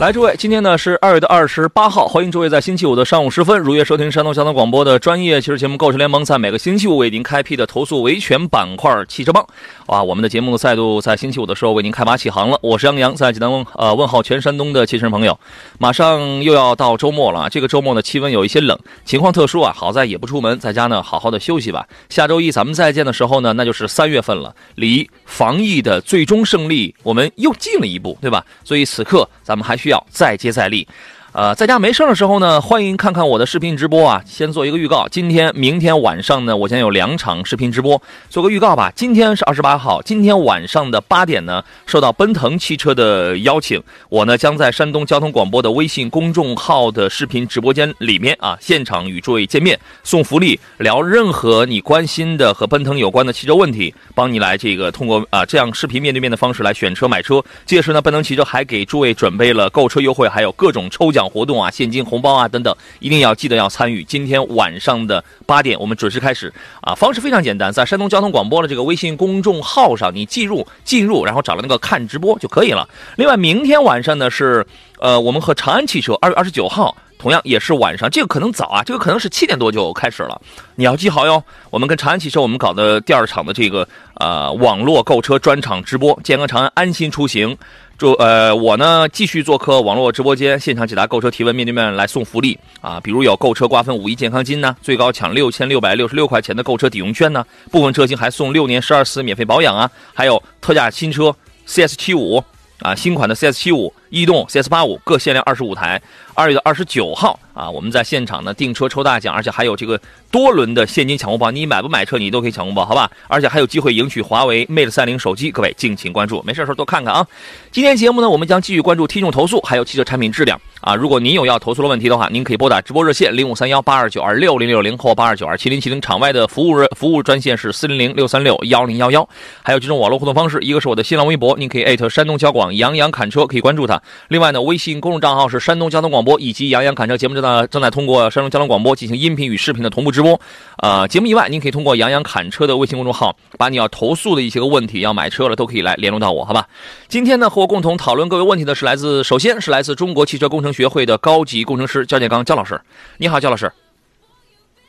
来，诸位，今天呢是二月的二十八号，欢迎诸位在星期五的上午时分如约收听山东交通广播的专业汽车节目《购车联盟》在每个星期五为您开辟的投诉维权板块“汽车帮”。哇，我们的节目再度在星期五的时候为您开拔起航了。我是杨洋，在济南问呃问候全山东的汽车朋友。马上又要到周末了，这个周末呢气温有一些冷，情况特殊啊，好在也不出门，在家呢好好的休息吧。下周一咱们再见的时候呢，那就是三月份了，离防疫的最终胜利我们又近了一步，对吧？所以此刻咱们还需要再接再厉。呃，在家没事的时候呢，欢迎看看我的视频直播啊。先做一个预告，今天、明天晚上呢，我将有两场视频直播，做个预告吧。今天是二十八号，今天晚上的八点呢，受到奔腾汽车的邀请，我呢将在山东交通广播的微信公众号的视频直播间里面啊，现场与诸位见面，送福利，聊任何你关心的和奔腾有关的汽车问题，帮你来这个通过啊这样视频面对面的方式来选车买车。届时呢，奔腾汽车还给诸位准备了购车优惠，还有各种抽奖。活动啊，现金红包啊等等，一定要记得要参与。今天晚上的八点，我们准时开始啊。方式非常简单，在山东交通广播的这个微信公众号上，你进入进入，然后找了那个看直播就可以了。另外，明天晚上呢是呃，我们和长安汽车二月二十九号，同样也是晚上，这个可能早啊，这个可能是七点多就开始了，你要记好哟。我们跟长安汽车，我们搞的第二场的这个呃网络购车专场直播，健康长安，安心出行。就呃，我呢继续做客网络直播间，现场解答购车提问，面对面来送福利啊！比如有购车瓜分五一健康金呢，最高抢六千六百六十六块钱的购车抵用券呢，部分车型还送六年十二次免费保养啊，还有特价新车 CS 七五啊，新款的 CS 七五、逸动 CS 八五各限量二十五台。二月的二十九号啊，我们在现场呢订车抽大奖，而且还有这个多轮的现金抢红包，你买不买车你都可以抢红包，好吧？而且还有机会赢取华为 Mate 三零手机，各位敬请关注，没事的时候多看看啊。今天节目呢，我们将继续关注听众投诉，还有汽车产品质量啊。如果您有要投诉的问题的话，您可以拨打直播热线零五三幺八二九二六零六零或八二九二七零七零，场外的服务热服务专线是四零零六三六幺零幺幺。还有几种网络互动方式，一个是我的新浪微博，您可以艾特山东交广杨洋侃车，可以关注他。另外呢，微信公众账号是山东交通广播以及。杨洋侃车节目正在正在通过山东交通广播进行音频与视频的同步直播。呃，节目以外，您可以通过杨洋侃车的微信公众号，把你要投诉的一些个问题，要买车了都可以来联络到我，好吧？今天呢，和我共同讨论各位问题的是来自，首先是来自中国汽车工程学会的高级工程师焦建刚焦老师。你好，焦老师。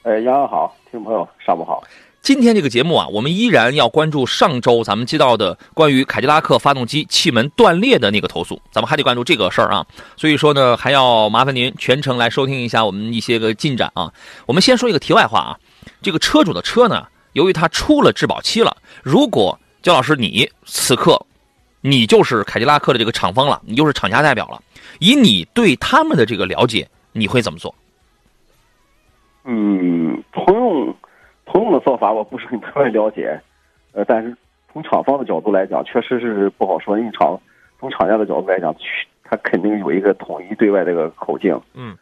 哎，杨洋好，听众朋友上午好。今天这个节目啊，我们依然要关注上周咱们接到的关于凯迪拉克发动机气门断裂的那个投诉，咱们还得关注这个事儿啊。所以说呢，还要麻烦您全程来收听一下我们一些个进展啊。我们先说一个题外话啊，这个车主的车呢，由于他出了质保期了，如果焦老师你此刻你就是凯迪拉克的这个厂方了，你就是厂家代表了，以你对他们的这个了解，你会怎么做？嗯，朋友。通用的做法我不是很特别了解，呃，但是从厂方的角度来讲，确实是不好说。因为厂从厂家的角度来讲，他肯定有一个统一对外这个口径。嗯，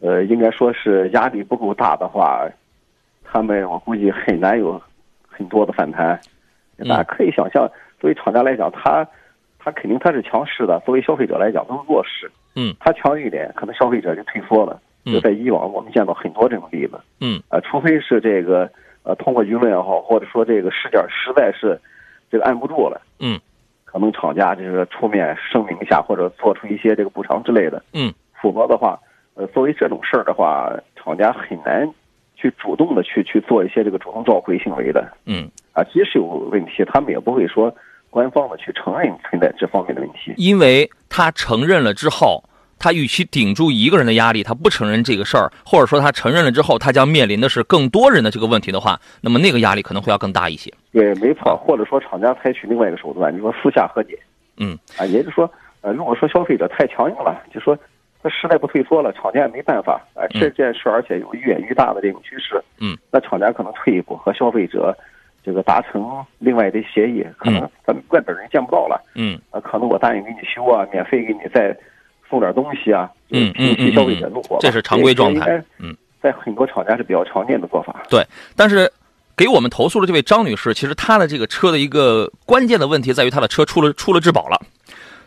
呃，应该说是压力不够大的话，他们我估计很难有很多的反弹。大家可以想象，作为厂家来讲，他他肯定他是强势的；作为消费者来讲，都是弱势。嗯，他强一点，可能消费者就退缩了。就在以往，我们见到很多这种例子。嗯，啊，除非是这个。呃，通过舆论也好，或者说这个事件实在是这个按不住了，嗯，可能厂家就是出面声明一下，或者做出一些这个补偿之类的，嗯，否则的话，呃，作为这种事儿的话，厂家很难去主动的去去做一些这个主动召回行为的，嗯，啊，即使有问题，他们也不会说官方的去承认存在这方面的问题，因为他承认了之后。他与其顶住一个人的压力，他不承认这个事儿，或者说他承认了之后，他将面临的是更多人的这个问题的话，那么那个压力可能会要更大一些。对，没错。或者说厂家采取另外一个手段，你说私下和解。嗯，啊，也就是说，呃，如果说消费者太强硬了，就说他实在不退缩了，厂家也没办法啊。这件事而且有愈演愈大的这种趋势，嗯，那厂家可能退一步和消费者这个达成另外的协议，可能咱们外边人见不到了，嗯，啊，可能我答应给你修啊，免费给你再送点东西啊，嗯嗯消费者怒火，这是常规状态，嗯，在很多厂家是比较常见的做法，对，但是。给我们投诉的这位张女士，其实她的这个车的一个关键的问题在于她的车出了出了质保了，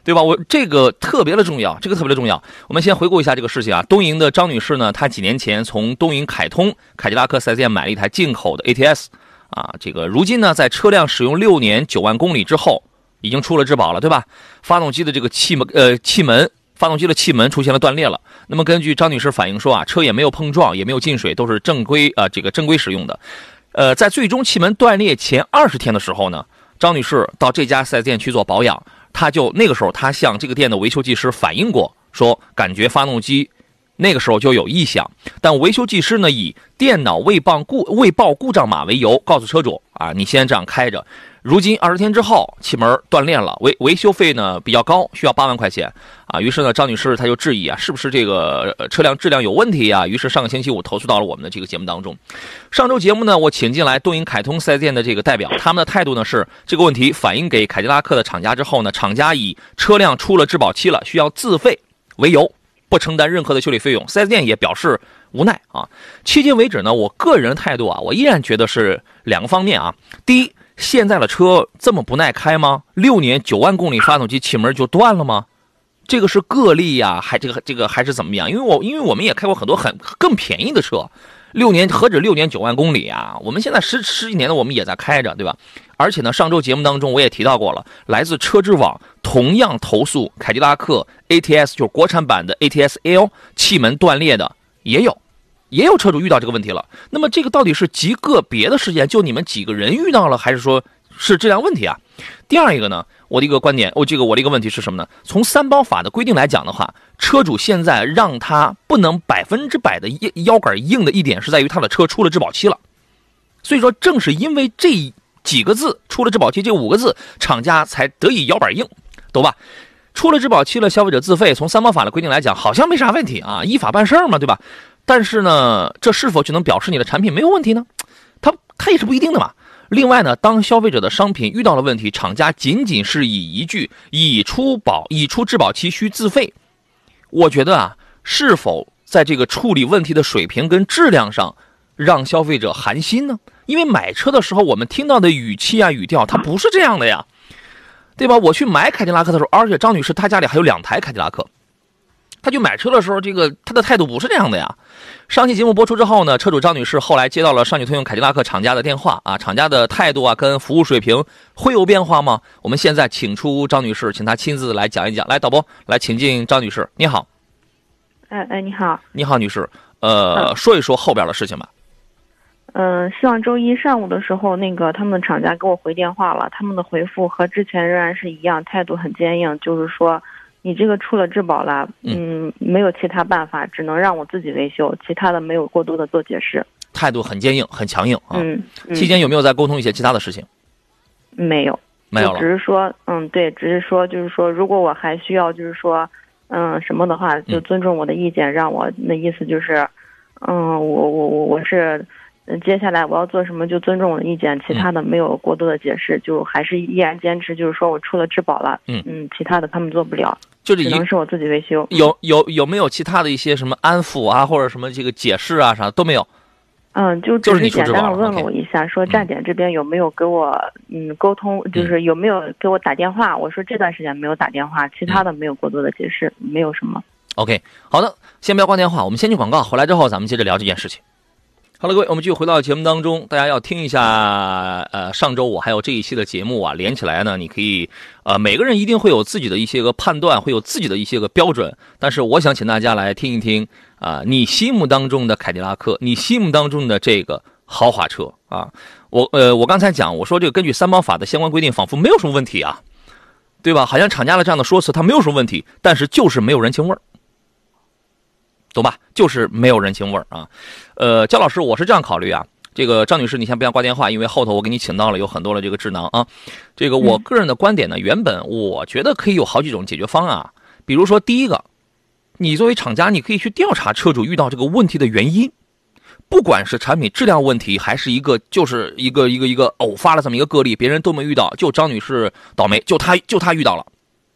对吧？我这个特别的重要，这个特别的重要。我们先回顾一下这个事情啊。东营的张女士呢，她几年前从东营凯通凯迪拉克 4S 店买了一台进口的 ATS，啊，这个如今呢，在车辆使用六年九万公里之后，已经出了质保了，对吧？发动机的这个气门呃气门，发动机的气门出现了断裂了。那么根据张女士反映说啊，车也没有碰撞，也没有进水，都是正规啊这个正规使用的。呃，在最终气门断裂前二十天的时候呢，张女士到这家四 S 店去做保养，她就那个时候她向这个店的维修技师反映过，说感觉发动机那个时候就有异响，但维修技师呢以电脑未报故未报故障码为由，告诉车主啊，你先这样开着。如今二十天之后，气门断裂了，维维修费呢比较高，需要八万块钱啊。于是呢，张女士她就质疑啊，是不是这个车辆质量有问题呀？于是上个星期五投诉到了我们的这个节目当中。上周节目呢，我请进来东营凯通四 S 店的这个代表，他们的态度呢是这个问题反映给凯迪拉克的厂家之后呢，厂家以车辆出了质保期了，需要自费为由，不承担任何的修理费用。四 S 店也表示无奈啊。迄今为止呢，我个人态度啊，我依然觉得是两个方面啊。第一。现在的车这么不耐开吗？六年九万公里，发动机气门就断了吗？这个是个例呀，还这个这个还是怎么样？因为我因为我们也开过很多很更便宜的车，六年何止六年九万公里啊？我们现在十十几年的我们也在开着，对吧？而且呢，上周节目当中我也提到过了，来自车之网同样投诉凯迪拉克 ATS 就是国产版的 ATS L 气门断裂的也有。也有车主遇到这个问题了，那么这个到底是极个别的事件，就你们几个人遇到了，还是说是质量问题啊？第二一个呢，我的一个观点，我这个我的一个问题是什么呢？从三包法的规定来讲的话，车主现在让他不能百分之百的腰腰杆硬的一点，是在于他的车出了质保期了。所以说，正是因为这几个字出了质保期这五个字，厂家才得以腰板硬，懂吧？出了质保期了，消费者自费。从三包法的规定来讲，好像没啥问题啊，依法办事嘛，对吧？但是呢，这是否就能表示你的产品没有问题呢？它它也是不一定的嘛。另外呢，当消费者的商品遇到了问题，厂家仅仅是以一句“已出保已出质保期需自费”，我觉得啊，是否在这个处理问题的水平跟质量上让消费者寒心呢？因为买车的时候我们听到的语气啊、语调，它不是这样的呀，对吧？我去买凯迪拉克的时候，而且张女士她家里还有两台凯迪拉克。他去买车的时候，这个他的态度不是这样的呀。上期节目播出之后呢，车主张女士后来接到了上汽通用凯迪拉克厂家的电话啊，厂家的态度啊跟服务水平会有变化吗？我们现在请出张女士，请她亲自来讲一讲。来，导播，来，请进张女士，你好。哎哎，你好。你好，女士。呃，说一说后边的事情吧。嗯，上周一上午的时候，那个他们厂家给我回电话了，他们的回复和之前仍然是一样，态度很坚硬，就是说。你这个出了质保了，嗯，没有其他办法，只能让我自己维修，其他的没有过多的做解释。态度很坚硬，很强硬啊。嗯，期间有没有再沟通一些其他的事情？没有，没有了。只是说，嗯，对，只是说，就是说，如果我还需要，就是说，嗯，什么的话，就尊重我的意见，让我那意思就是，嗯，我我我我是。接下来我要做什么就尊重我的意见，其他的没有过多的解释，就还是依然坚持，就是说我出了质保了，嗯嗯，其他的他们做不了，就只能是我自己维修。有有有没有其他的一些什么安抚啊，或者什么这个解释啊，啥都没有？嗯，就只是简单的问了我一下，说站点这边有没有给我嗯沟通，就是有没有给我打电话？我说这段时间没有打电话，其他的没有过多的解释，没有什么。OK，好的，先不要挂电话，我们先去广告，回来之后咱们接着聊这件事情。好了，各位，我们继续回到节目当中。大家要听一下，呃，上周我还有这一期的节目啊，连起来呢，你可以，呃，每个人一定会有自己的一些个判断，会有自己的一些个标准。但是，我想请大家来听一听啊，你心目当中的凯迪拉克，你心目当中的这个豪华车啊，我，呃，我刚才讲，我说这个根据三包法的相关规定，仿佛没有什么问题啊，对吧？好像厂家的这样的说辞，它没有什么问题，但是就是没有人情味儿。懂吧？就是没有人情味儿啊。呃，焦老师，我是这样考虑啊。这个张女士，你先不要挂电话，因为后头我给你请到了有很多的这个智囊啊。这个我个人的观点呢，原本我觉得可以有好几种解决方案啊。比如说，第一个，你作为厂家，你可以去调查车主遇到这个问题的原因，不管是产品质量问题，还是一个就是一个一个一个偶发的这么一个个例，别人都没遇到，就张女士倒霉，就她就她遇到了。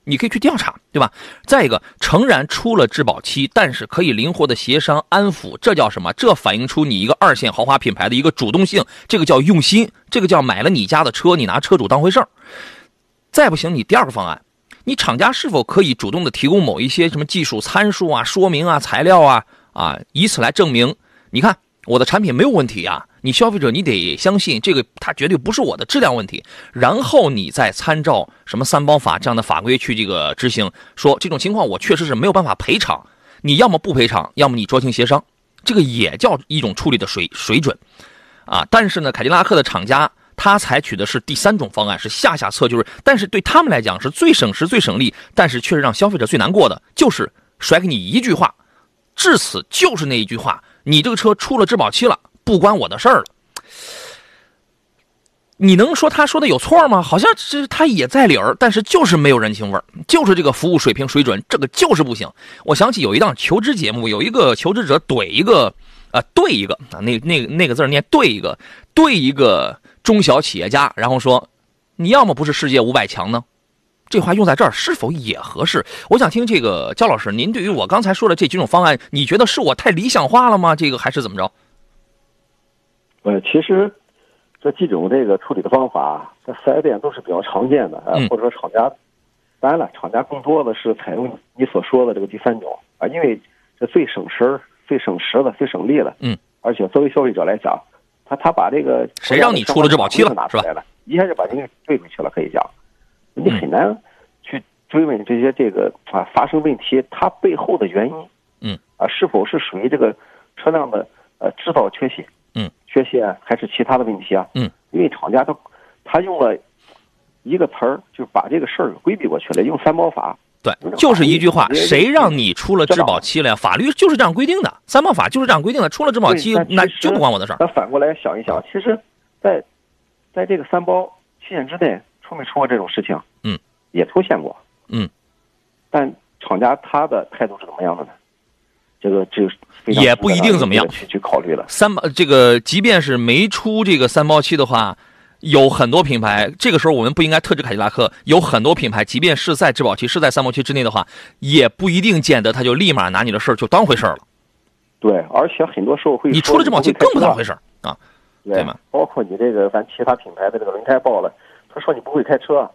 你可以去调查，对吧？再一个，诚然出了质保期，但是可以灵活的协商安抚，这叫什么？这反映出你一个二线豪华品牌的一个主动性，这个叫用心，这个叫买了你家的车，你拿车主当回事儿。再不行，你第二个方案，你厂家是否可以主动的提供某一些什么技术参数啊、说明啊、材料啊啊，以此来证明，你看我的产品没有问题啊。你消费者，你得相信这个，它绝对不是我的质量问题。然后你再参照什么三包法这样的法规去这个执行，说这种情况我确实是没有办法赔偿。你要么不赔偿，要么你酌情协商，这个也叫一种处理的水水准，啊。但是呢，凯迪拉克的厂家他采取的是第三种方案，是下下策，就是但是对他们来讲是最省时最省力，但是却是让消费者最难过的，就是甩给你一句话，至此就是那一句话，你这个车出了质保期了。不关我的事儿了，你能说他说的有错吗？好像是他也在理儿，但是就是没有人情味儿，就是这个服务水平水准，这个就是不行。我想起有一档求职节目，有一个求职者怼一个，啊，对一个啊，那那那个字念对一个，对一个中小企业家，然后说，你要么不是世界五百强呢？这话用在这儿是否也合适？我想听这个焦老师，您对于我刚才说的这几种方案，你觉得是我太理想化了吗？这个还是怎么着？呃，其实这几种这个处理的方法，在四 S 店都是比较常见的啊，或者说厂家，当然了，厂家更多的是采用你所说的这个第三种啊，因为这最省时、最省时的、最省力的。嗯。而且作为消费者来讲，他他把这个谁让你出了质保期了，拿出来了，一下就把您给追回去了，可以讲，你很难去追问这些这个啊发生问题它背后的原因。嗯。啊，是否是属于这个车辆的呃制造缺陷？嗯，缺陷还是其他的问题啊？嗯，因为厂家他他用了一个词儿，就把这个事儿规避过去了，用三包法。对，就是一句话，谁让你出了质保期了呀？法律就是这样规定的，三包法就是这样规定的。出了质保期，那就不关我的事儿。那反过来想一想，其实，在在这个三包期限之内，出没出过这种事情？嗯，也出现过。嗯，但厂家他的态度是怎么样的呢？这个这也不一定怎么样去去考虑了。三包这个，即便是没出这个三包期的话，有很多品牌，这个时候我们不应该特指凯迪拉克。有很多品牌，即便是在质保期是在三包期之内的话，也不一定见得他就立马拿你的事儿就当回事儿了。对，而且很多时候会你出了质保期更不当回事儿啊，对吗？包括你这个咱其他品牌的这个轮胎爆了，他说你不会开车。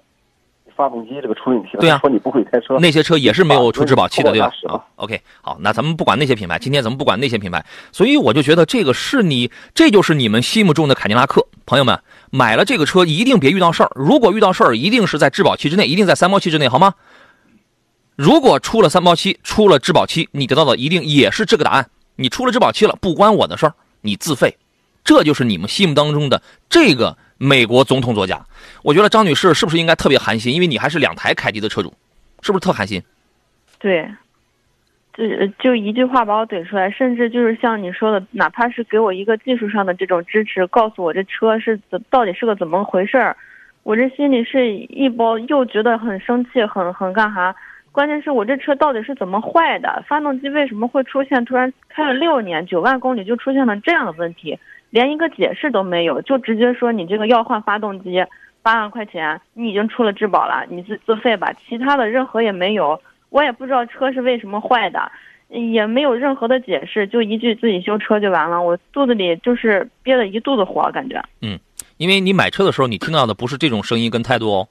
发动机这个出问题了，对呀，说你不会开车，那些车也是没有出质保期的，对吧？啊，OK，好，那咱们不管那些品牌，今天咱们不管那些品牌，所以我就觉得这个是你，这就是你们心目中的凯迪拉克，朋友们买了这个车一定别遇到事儿，如果遇到事儿，一定是在质保期之内，一定在三包期之内，好吗？如果出了三包期，出了质保期，你得到的一定也是这个答案，你出了质保期了，不关我的事儿，你自费，这就是你们心目当中的这个。美国总统座驾，我觉得张女士是不是应该特别寒心？因为你还是两台凯迪的车主，是不是特寒心？对，就就一句话把我怼出来，甚至就是像你说的，哪怕是给我一个技术上的这种支持，告诉我这车是怎到底是个怎么回事儿，我这心里是一包又觉得很生气，很很干哈？关键是我这车到底是怎么坏的？发动机为什么会出现突然开了六年九万公里就出现了这样的问题？连一个解释都没有，就直接说你这个要换发动机，八万块钱，你已经出了质保了，你自自费吧。其他的任何也没有，我也不知道车是为什么坏的，也没有任何的解释，就一句自己修车就完了。我肚子里就是憋了一肚子火，感觉。嗯，因为你买车的时候，你听到的不是这种声音跟态度哦。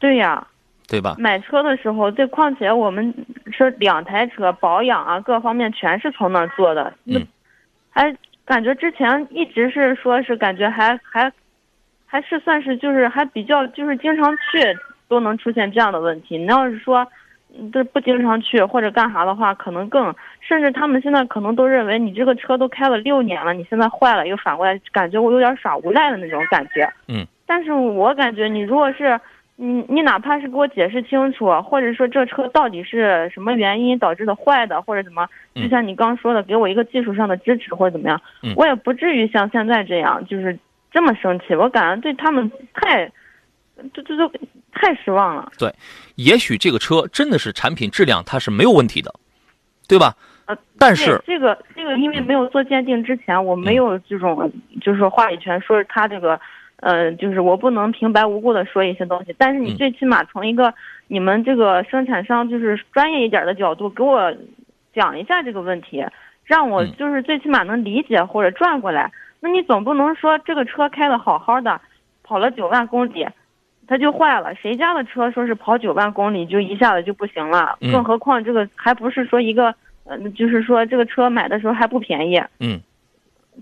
对呀。对吧？买车的时候，这况且我们是两台车，保养啊各方面全是从那儿做的。嗯。还。感觉之前一直是说，是感觉还还，还是算是就是还比较就是经常去都能出现这样的问题。你要是说，这不经常去或者干啥的话，可能更甚至他们现在可能都认为你这个车都开了六年了，你现在坏了又反过来感觉我有点耍无赖的那种感觉。嗯。但是我感觉你如果是。你你哪怕是给我解释清楚，或者说这车到底是什么原因导致的坏的，或者怎么，就像你刚说的，给我一个技术上的支持或者怎么样，我也不至于像现在这样就是这么生气。我感觉对他们太，这这都太失望了。对，也许这个车真的是产品质量它是没有问题的，对吧？呃，但是这个这个，因为没有做鉴定之前，我没有这种就是话语权，说他这个，呃，就是我不能平白无故的说一些东西。但是你嗯最起码从一个你们这个生产商就是专业一点的角度给我讲一下这个问题，让我嗯就是最起码能理解或者转过来。那你总不能说这个车开的好好的，跑了九万公里。它就坏了，谁家的车说是跑九万公里就一下子就不行了？嗯更何况这个还不是说一个，呃，就是说这个车买的时候还不便宜，嗯，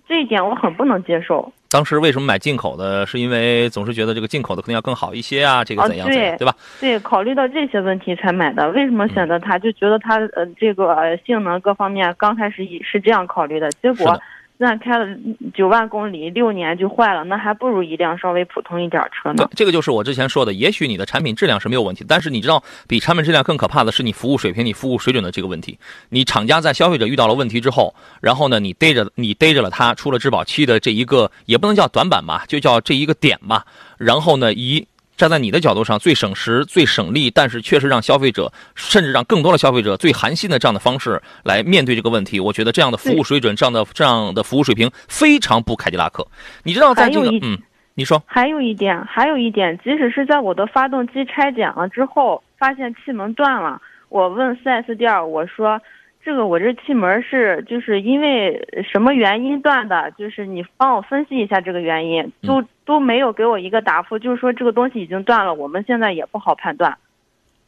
这一点我很不能接受。当时为什么买进口的？是因为总是觉得这个进口的肯定要更好一些啊，这个啊怎样怎样，对对吧？对，考虑到这些问题才买的。为什么选择它？就觉得它呃这个呃性能各方面刚开始也是这样考虑的，结果那开了九万公里，六年就坏了，那还不如一辆稍微普通一点儿车呢。，这个就是我之前说的，也许你的产品质量是没有问题，但是你知道，比产品质量更可怕的是你服务水平、你服务水准的这个问题。你厂家在消费者遇到了问题之后，然后呢，你逮着你逮着了他出了质保期的这一个，也不能叫短板吧，就叫这一个点吧。然后呢，以站在你的角度上最省时、最省力，但是确实让消费者，甚至让更多的消费者最寒心的这样的方式来面对这个问题，我觉得这样的服务水准、这样的这样的服务水平非常不凯迪拉克。你知道，在这个嗯，你说。还有一点，还有一点，即使是在我的发动机拆检了之后，发现气门断了，我问四 S 店，我说这个我这气门是就是因为什么原因断的？就是你帮我分析一下这个原因，都都没有给我一个答复，就是说这个东西已经断了，我们现在也不好判断。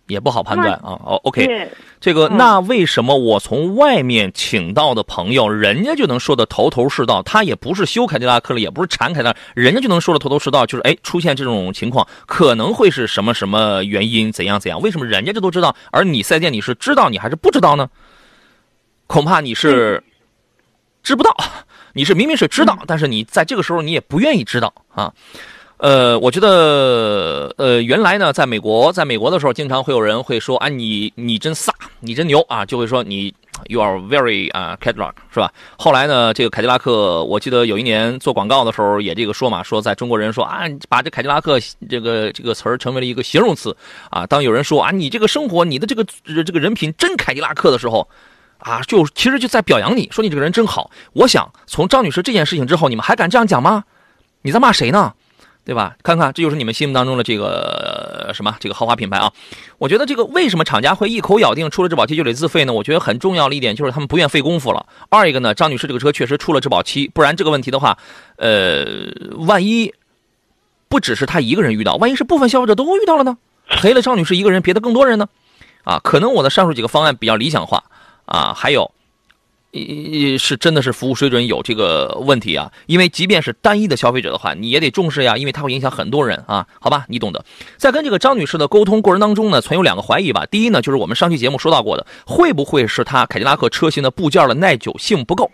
也不好判断啊。哦，OK，这个嗯那为什么我从外面请到的朋友，人家就能说的头头是道？他也不是修凯迪拉克了，也不是产凯迪拉克，人家就能说的头头是道，就是哎，出现这种情况可能会是什么什么原因，怎样怎样？为什么人家这都知道，而你四 S 店你是知道你还是不知道呢？恐怕你是知不道，你是明明是知道，但是你在这个时候你也不愿意知道啊。呃，我觉得，呃，原来呢，在美国，在美国的时候，经常会有人会说，啊，你你真飒，你真牛啊，就会说你 you are very 啊、Cadillac 是吧？后来呢，这个凯迪拉克，我记得有一年做广告的时候也这个说嘛，说在中国人说啊，把这凯迪拉克这个这个词儿成为了一个形容词啊。当有人说啊，你这个生活，你的这个这个人品真凯迪拉克的时候。啊，就其实就在表扬你，说你这个人真好。我想从张女士这件事情之后，你们还敢这样讲吗？你在骂谁呢？对吧？看看，这就是你们心目当中的这个什么这个豪华品牌啊！我觉得这个为什么厂家会一口咬定出了质保期就得自费呢？我觉得很重要的一点就是他们不愿费功夫了。二一个呢，张女士这个车确实出了质保期，不然这个问题的话，呃，万一不只是她一个人遇到，万一是部分消费者都遇到了呢？赔了张女士一个人，别的更多人呢？啊，可能我的上述几个方案比较理想化啊，还有。一是真的是服务水准有这个问题啊，因为即便是单一的消费者的话，你也得重视呀，因为它会影响很多人啊，好吧，你懂得。在跟这个张女士的沟通过程当中呢，存有两个怀疑吧。第一呢，就是我们上期节目说到过的，会不会是它凯迪拉克车型的部件的耐久性不够？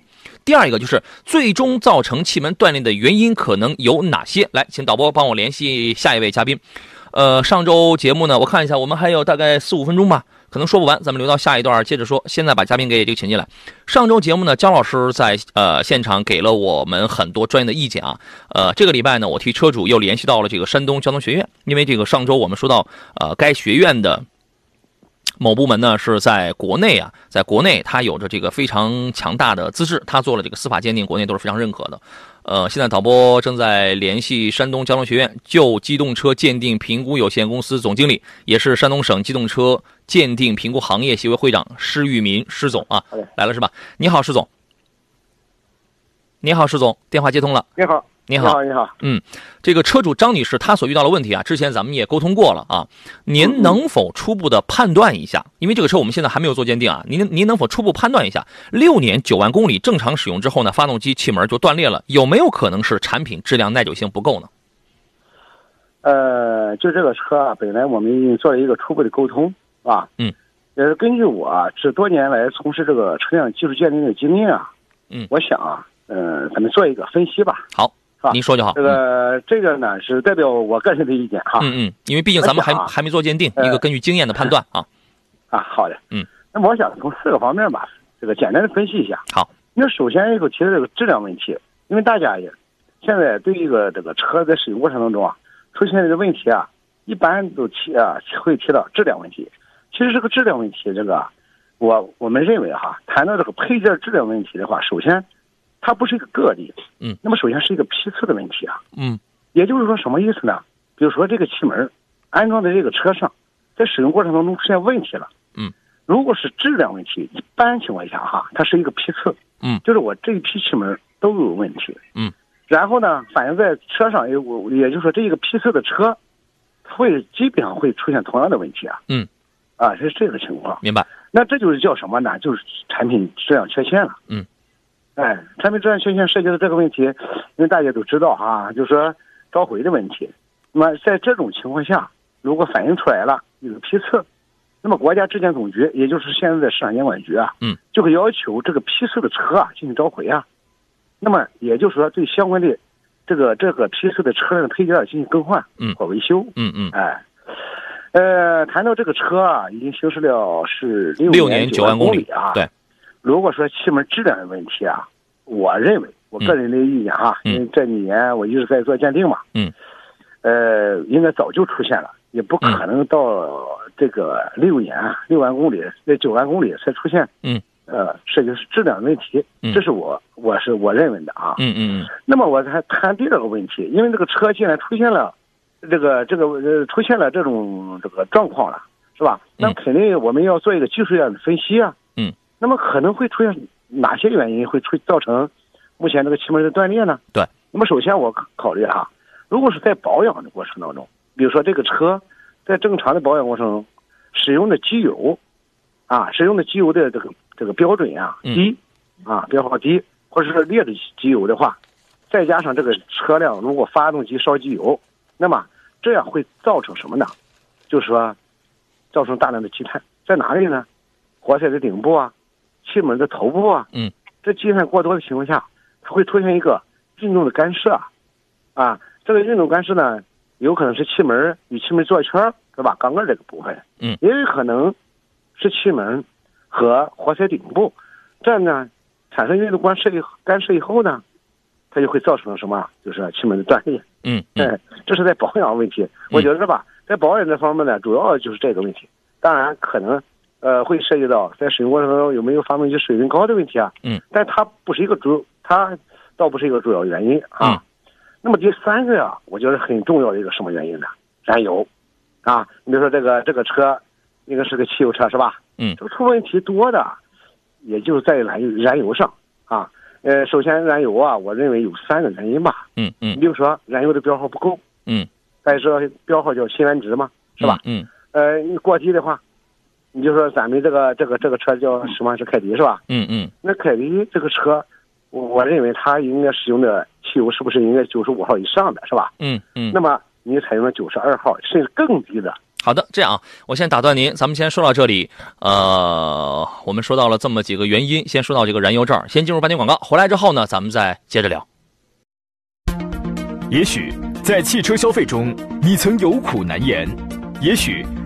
第二一个就是最终造成气门断裂的原因可能有哪些？来，请导播帮我联系下一位嘉宾。呃，上周节目呢，我看一下，我们还有大概四五分钟吧。可能说不完，咱们留到下一段接着说。现在把嘉宾给这个请进来。上周节目呢，姜老师在呃现场给了我们很多专业的意见啊。呃，这个礼拜呢，我替车主又联系到了这个山东交通学院，因为这个上周我们说到呃该学院的。某部门呢是在国内啊，在国内它有着这个非常强大的资质，它做了这个司法鉴定，国内都是非常认可的。呃，现在导播正在联系山东交通学院旧机动车鉴定评估有限公司总经理，也是山东省机动车鉴定评估行业协会会长施玉民施总啊，来了是吧？你好，施总。你好，施总，电话接通了。你好，你好，你好，嗯，这个车主张女士她所遇到的问题啊，之前咱们也沟通过了啊。您能否初步的判断一下？因为这个车我们现在还没有做鉴定啊，您您能否初步判断一下，六年九万公里正常使用之后呢，发动机气门就断裂了，有没有可能是产品质量耐久性不够呢？呃，就这个车啊，本来我们已经做了一个初步的沟通啊，嗯，也是根据我啊这多年来从事这个车辆技术鉴定的经验啊，嗯我想啊，呃，咱们做一个分析吧。好啊，您说就好。这个这个呢是代表我个人的意见哈。嗯嗯，因为毕竟咱们还啊还没做鉴定，呃一个根据经验的判断啊。啊，好的，嗯，那么我想从四个方面吧，这个简单的分析一下。好，那首先一个提的这个质量问题，因为大家也现在对一个这个车在使用过程当中啊，出现这个问题啊，一般都提啊会提到质量问题。其实这个质量问题，这个我我们认为哈，谈到这个配件质量问题的话，首先它不是一个个例，嗯，那么首先是一个批次的问题啊，嗯。也就是说什么意思呢？比如说这个气门安装在这个车上，在使用过程当中出现问题了，嗯，如果是质量问题，一般情况下哈，它是一个批次，嗯。就是我这一批气门都有问题，嗯，然后呢，反映在车上，也我也就是说这一个批次的车，会基本上会出现同样的问题啊，嗯，啊是这个情况，明白。那这就是叫什么呢？就是产品质量缺陷了。嗯，哎，产品质量缺陷涉及到这个问题，因为大家都知道哈，就是说召回的问题。那么在这种情况下，如果反映出来了有个批次，那么国家质检总局，也就是现在的市场监管局啊，嗯，就会要求这个批次的车啊进行召回啊。那么也就是说，对相关的这个这个批次的车辆配件进行更换，嗯或维修。嗯嗯，哎，呃，谈到这个车啊，已经行驶了是六六年九九万公里啊。对，如果说气门质量的问题啊，我认为我个人的意见哈，嗯。因为这几年我一直在做鉴定嘛，嗯，呃，应该早就出现了，也不可能到这个六年六万公里、那九万公里才出现，嗯，呃，涉及是质量问题，嗯。这是我我是我认为的啊，嗯嗯嗯。那么我还谈第二个问题，因为这个车既然出现了这个这个呃出现了这种这个状况了，是吧？那肯定我们要做一个技术上的分析啊。嗯。那么可能会出现哪些原因会出造成目前这个气门的断裂呢？对。那么首先我考考虑哈，如果是在保养的过程当中，比如说这个车在正常的保养过程中使用的机油啊，使用的机油的这个这个标准啊嗯低啊标号低，或者是劣质机油的话，再加上这个车辆如果发动机烧机油，那么这样会造成什么呢？就是说，造成大量的积碳，在哪里呢？活塞的顶部啊，气门的头部啊，嗯，这积碳过多的情况下，它会出现一个运动的干涉啊，啊，这个运动干涉呢，有可能是气门与气门座圈儿是吧？缸盖这个部分，嗯也有可能是气门和活塞顶部，这样呢，产生运动干涉以干涉以后呢，它就会造成什么？就是气门的断裂。嗯嗯哎，这是在保养问题。我觉得吧，在保养这方面呢，主要就是这个问题。当然，可能呃会涉及到在使用过程中有没有发动机水温高的问题啊。嗯，但它不是一个主，它倒不是一个主要原因嗯啊。那么第三个呀、我觉得很重要的一个什么原因呢？燃油啊，你比如说这个这个车，应该是个汽油车是吧？嗯这个出问题多的，也就是在燃油燃油上啊。呃，首先燃油啊，我认为有三个原因吧。嗯嗯你比如说燃油的标号不够，嗯，大家知道标号叫辛烷值嘛，是吧？嗯呃，你过低的话，你就说咱们这个这个这个车叫什么？是凯迪是吧？嗯嗯那凯迪这个车，我我认为它应该使用的汽油是不是应该九十五号以上的，是吧？嗯嗯。那么你采用了九十二号甚至更低的，好的，这样啊，我先打断您，咱们先说到这里。呃，我们说到了这么几个原因，先说到这个燃油这儿，先进入半天广告，回来之后呢，咱们再接着聊。也许在汽车消费中，你曾有苦难言；也许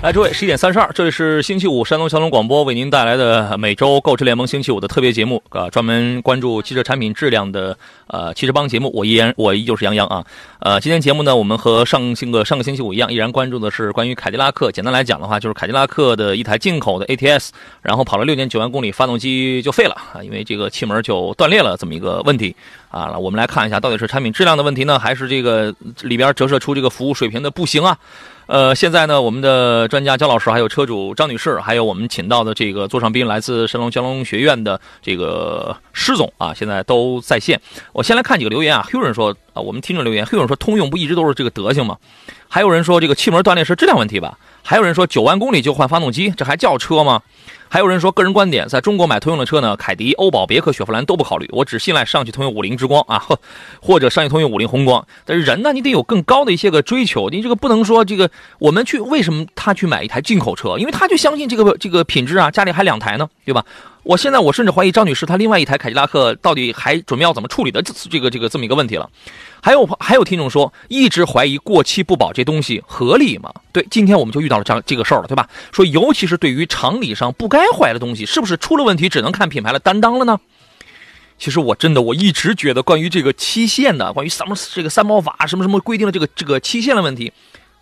来，诸位，十一点三十二，这里是星期五山东交通广播为您带来的每周购车联盟星期五的特别节目，呃，专门关注汽车产品质量的呃汽车帮节目。我依然我依旧是杨洋啊，呃，今天节目呢，我们和上星个上个星期五一样，依然关注的是关于凯迪拉克。简单来讲的话，就是凯迪拉克的一台进口的 ATS，然后跑了六点九万公里，发动机就废了啊，因为这个气门就断裂了，这么一个问题啊。我们来看一下，到底是产品质量的问题呢，还是这个里边折射出这个服务水平的不行啊？呃，现在呢，我们的专家焦老师，还有车主张女士，还有我们请到的这个座上宾，来自神龙交通学院的这个施总啊，现在都在线。我先来看几个留言啊，还有人说啊，我们听众留言，还有人说通用不一直都是这个德行吗？还有人说这个气门断裂是质量问题吧？还有人说九万公里就换发动机，这还叫车吗？还有人说，个人观点，在中国买通用的车呢，凯迪、欧宝、别克、雪佛兰都不考虑，我只信赖上汽通用五菱之光啊，或 或者上汽通用五菱宏光。但是人呢，你得有更高的一些个追求，你这个不能说这个我们去为什么他去买一台进口车？因为他就相信这个这个品质啊，家里还两台呢，对吧？我现在我甚至怀疑张女士她另外一台凯迪拉克到底还准备要怎么处理的这这个这个这么一个问题了。还有还有听众说，一直怀疑过期不保这东西合理吗？对，今天我们就遇到了这样这个事儿了，对吧？说尤其是对于常理上不该坏的东西，是不是出了问题只能看品牌的担当了呢？其实我真的我一直觉得，关于这个期限的，关于什么这个三包法什么什么规定的这个这个期限的问题。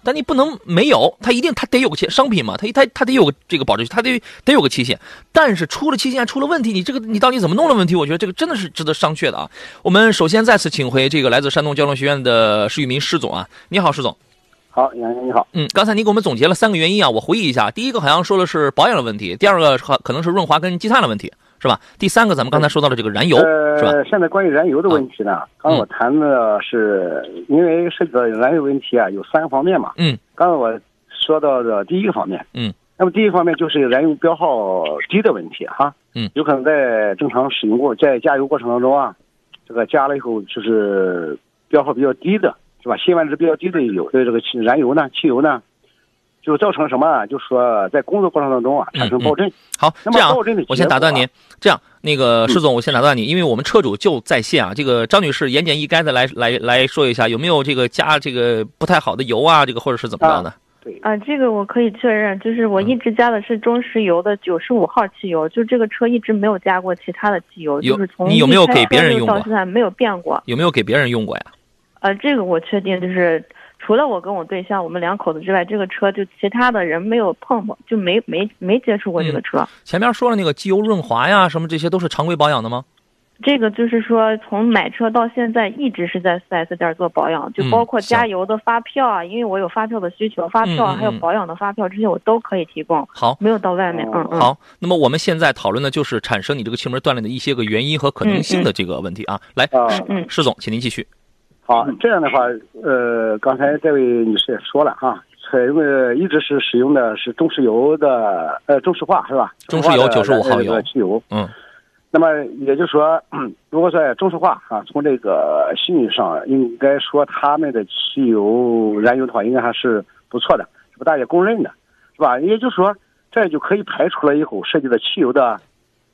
但你不能没有，它一定它得有个期商品嘛，它它它得有个这个保质期，它得得有个期限。但是出了期限出了问题，你这个你到底怎么弄的问题？我觉得这个真的是值得商榷的啊。我们首先再次请回这个来自山东交通学院的施玉民施总啊，你好，施总。好，杨洋你好。嗯，刚才你给我们总结了三个原因啊，我回忆一下，第一个好像说的是保养的问题，第二个可能是润滑跟积碳的问题。是吧？第三个，咱们刚才说到了这个燃油，是吧？现在关于燃油的问题呢，刚才我谈的是，因为涉及到燃油问题啊，有三个方面嘛。嗯。刚才我说到的第一个方面，嗯。那么第一方面就是燃油标号低的问题哈。嗯。有可能在正常使用过，在加油过程当中啊，这个加了以后就是标号比较低的，是吧？辛烷值比较低的有的这个汽燃油呢，汽油呢。就造成什么啊？就说在工作过程当中啊，产生爆震。好，这样的我先打断您。这样，那个施总，我先打断你，因为我们车主就在线啊。这个张女士言简意赅的来来来说一下，有没有这个加这个不太好的油啊？这个或者是怎么样的？对啊，这个我可以确认，就是我一直加的是中石油的九十五号汽油，就这个车一直没有加过其他的汽油，就是从你有没有给别人用过？到现在没有变过。有没有给别人用过呀？呃，这个我确定，就是。除了我跟我对象，我们两口子之外，这个车就其他的人没有碰过，就没没没接触过这个车。前面说了那个机油润滑呀，什么这些都是常规保养的吗？这个就是说，从买车到现在一直是在 4S 店做保养，就包括加油的发票啊，因为我有发票的需求，发票还有保养的发票，这些我都可以提供。好，没有到外面。嗯嗯。好，那么我们现在讨论的就是产生你这个气门断裂的一些个原因和可能性的这个问题啊。来，施施总，请您继续。好，这样的话，呃，刚才这位女士也说了哈，采用的一直是使用的是中石油的，呃，中石化是吧？中石油九十五号油汽油。嗯。那么也就是说，如果说中石化啊，从这个信誉上，应该说他们的汽油燃油的话，应该还是不错的，是不大家公认的，是吧？也就是说，这就可以排除了以后涉及到汽油的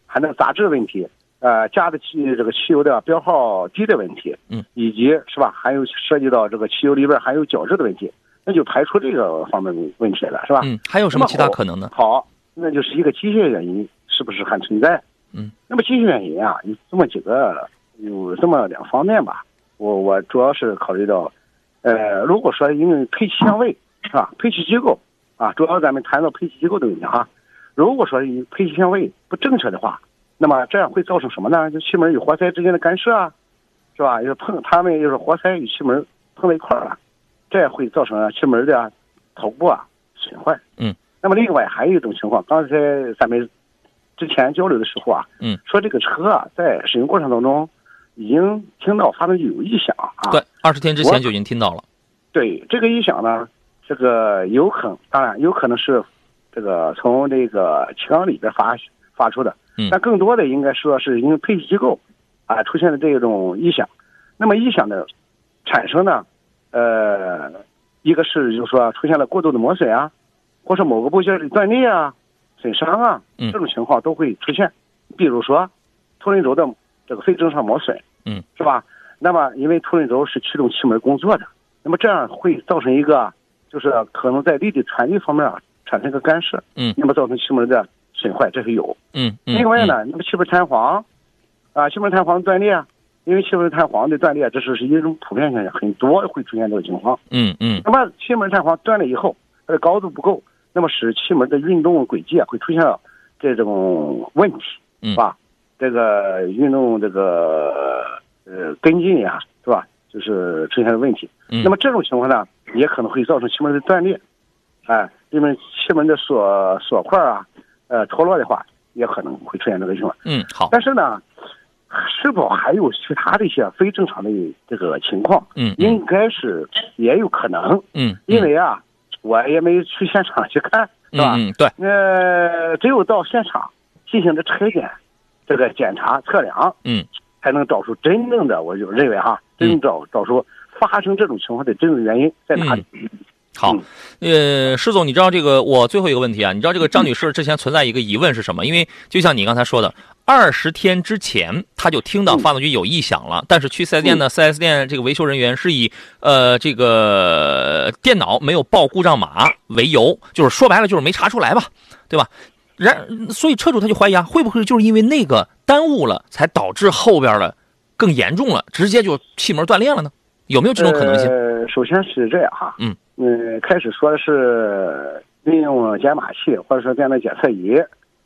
含的杂质问题。呃，加的汽这个汽油的标号低的问题，嗯，以及是吧，还有涉及到这个汽油里边含有角质的问题，那就排除这个方面问题了，是吧？嗯，还有什么其他可能呢？好，那就是一个机械原因是不是还存在？嗯，那么机械原因啊，有这么几个，有这么两方面吧。我我主要是考虑到，呃，如果说因为配气相位是吧，配气机构啊，主要咱们谈到配气机构的问题哈。如果说配气相位不正确的话。那么这样会造成什么呢？就气门与活塞之间的干涉啊，是吧？又碰他们就是活塞与气门碰在一块儿了，这样会造成气门的头部啊损坏。嗯。那么另外还有一种情况，刚才咱们之前交流的时候啊，嗯，说这个车啊在使用过程当中已经听到发动机有异响啊。对，二十天之前就已经听到了。对这个异响呢，这个有可能，当然有可能是这个从这个气缸里边发发出的。但更多的应该说是因为配气机构啊出现了这种异响，那么异响的产生呢，呃，一个是就是说出现了过度的磨损啊，或是某个部件的断裂啊、损伤啊，这种情况都会出现。比如说，凸轮轴的这个非正常磨损，嗯，是吧？那么因为凸轮轴是驱动气门工作的，那么这样会造成一个就是可能在力的传递方面啊产生一个干涉，嗯，那么造成气门的。损坏这是有，嗯，另外呢，那么气门弹簧，啊，气门弹簧断裂，因为气门弹簧的断裂，这是是一种普遍现象，很多会出现这个情况，嗯嗯。那么气门弹簧断了以后，它的高度不够，那么使气门的运动轨迹啊会出现这种问题，是吧？这个运动这个呃跟进呀，是吧？就是出现了问题。那么这种情况呢，也可能会造成气门的断裂，哎，因为气门的锁锁块啊。呃，脱落的话，也可能会出现这个情况。嗯，好。但是呢，是否还有其他的一些非正常的这个情况？嗯，应该是也有可能。嗯，因为啊，我也没去现场去看，是吧？嗯，对。呃，只有到现场进行的拆检、这个检查、测量，嗯，才能找出真正的，我就认为哈，真正找找出发生这种情况的真正原因在哪里。好，呃，施总，你知道这个我最后一个问题啊？你知道这个张女士之前存在一个疑问是什么？因为就像你刚才说的，二十天之前她就听到发动机有异响了，但是去四 S 店呢，四 S 店这个维修人员是以呃这个电脑没有报故障码为由，就是说白了就是没查出来吧，对吧？然所以车主他就怀疑啊，会不会就是因为那个耽误了，才导致后边的更严重了，直接就气门断裂了呢？有没有这种可能性？呃，首先是这样哈，嗯嗯，开始说的是利用解码器或者说电脑检测仪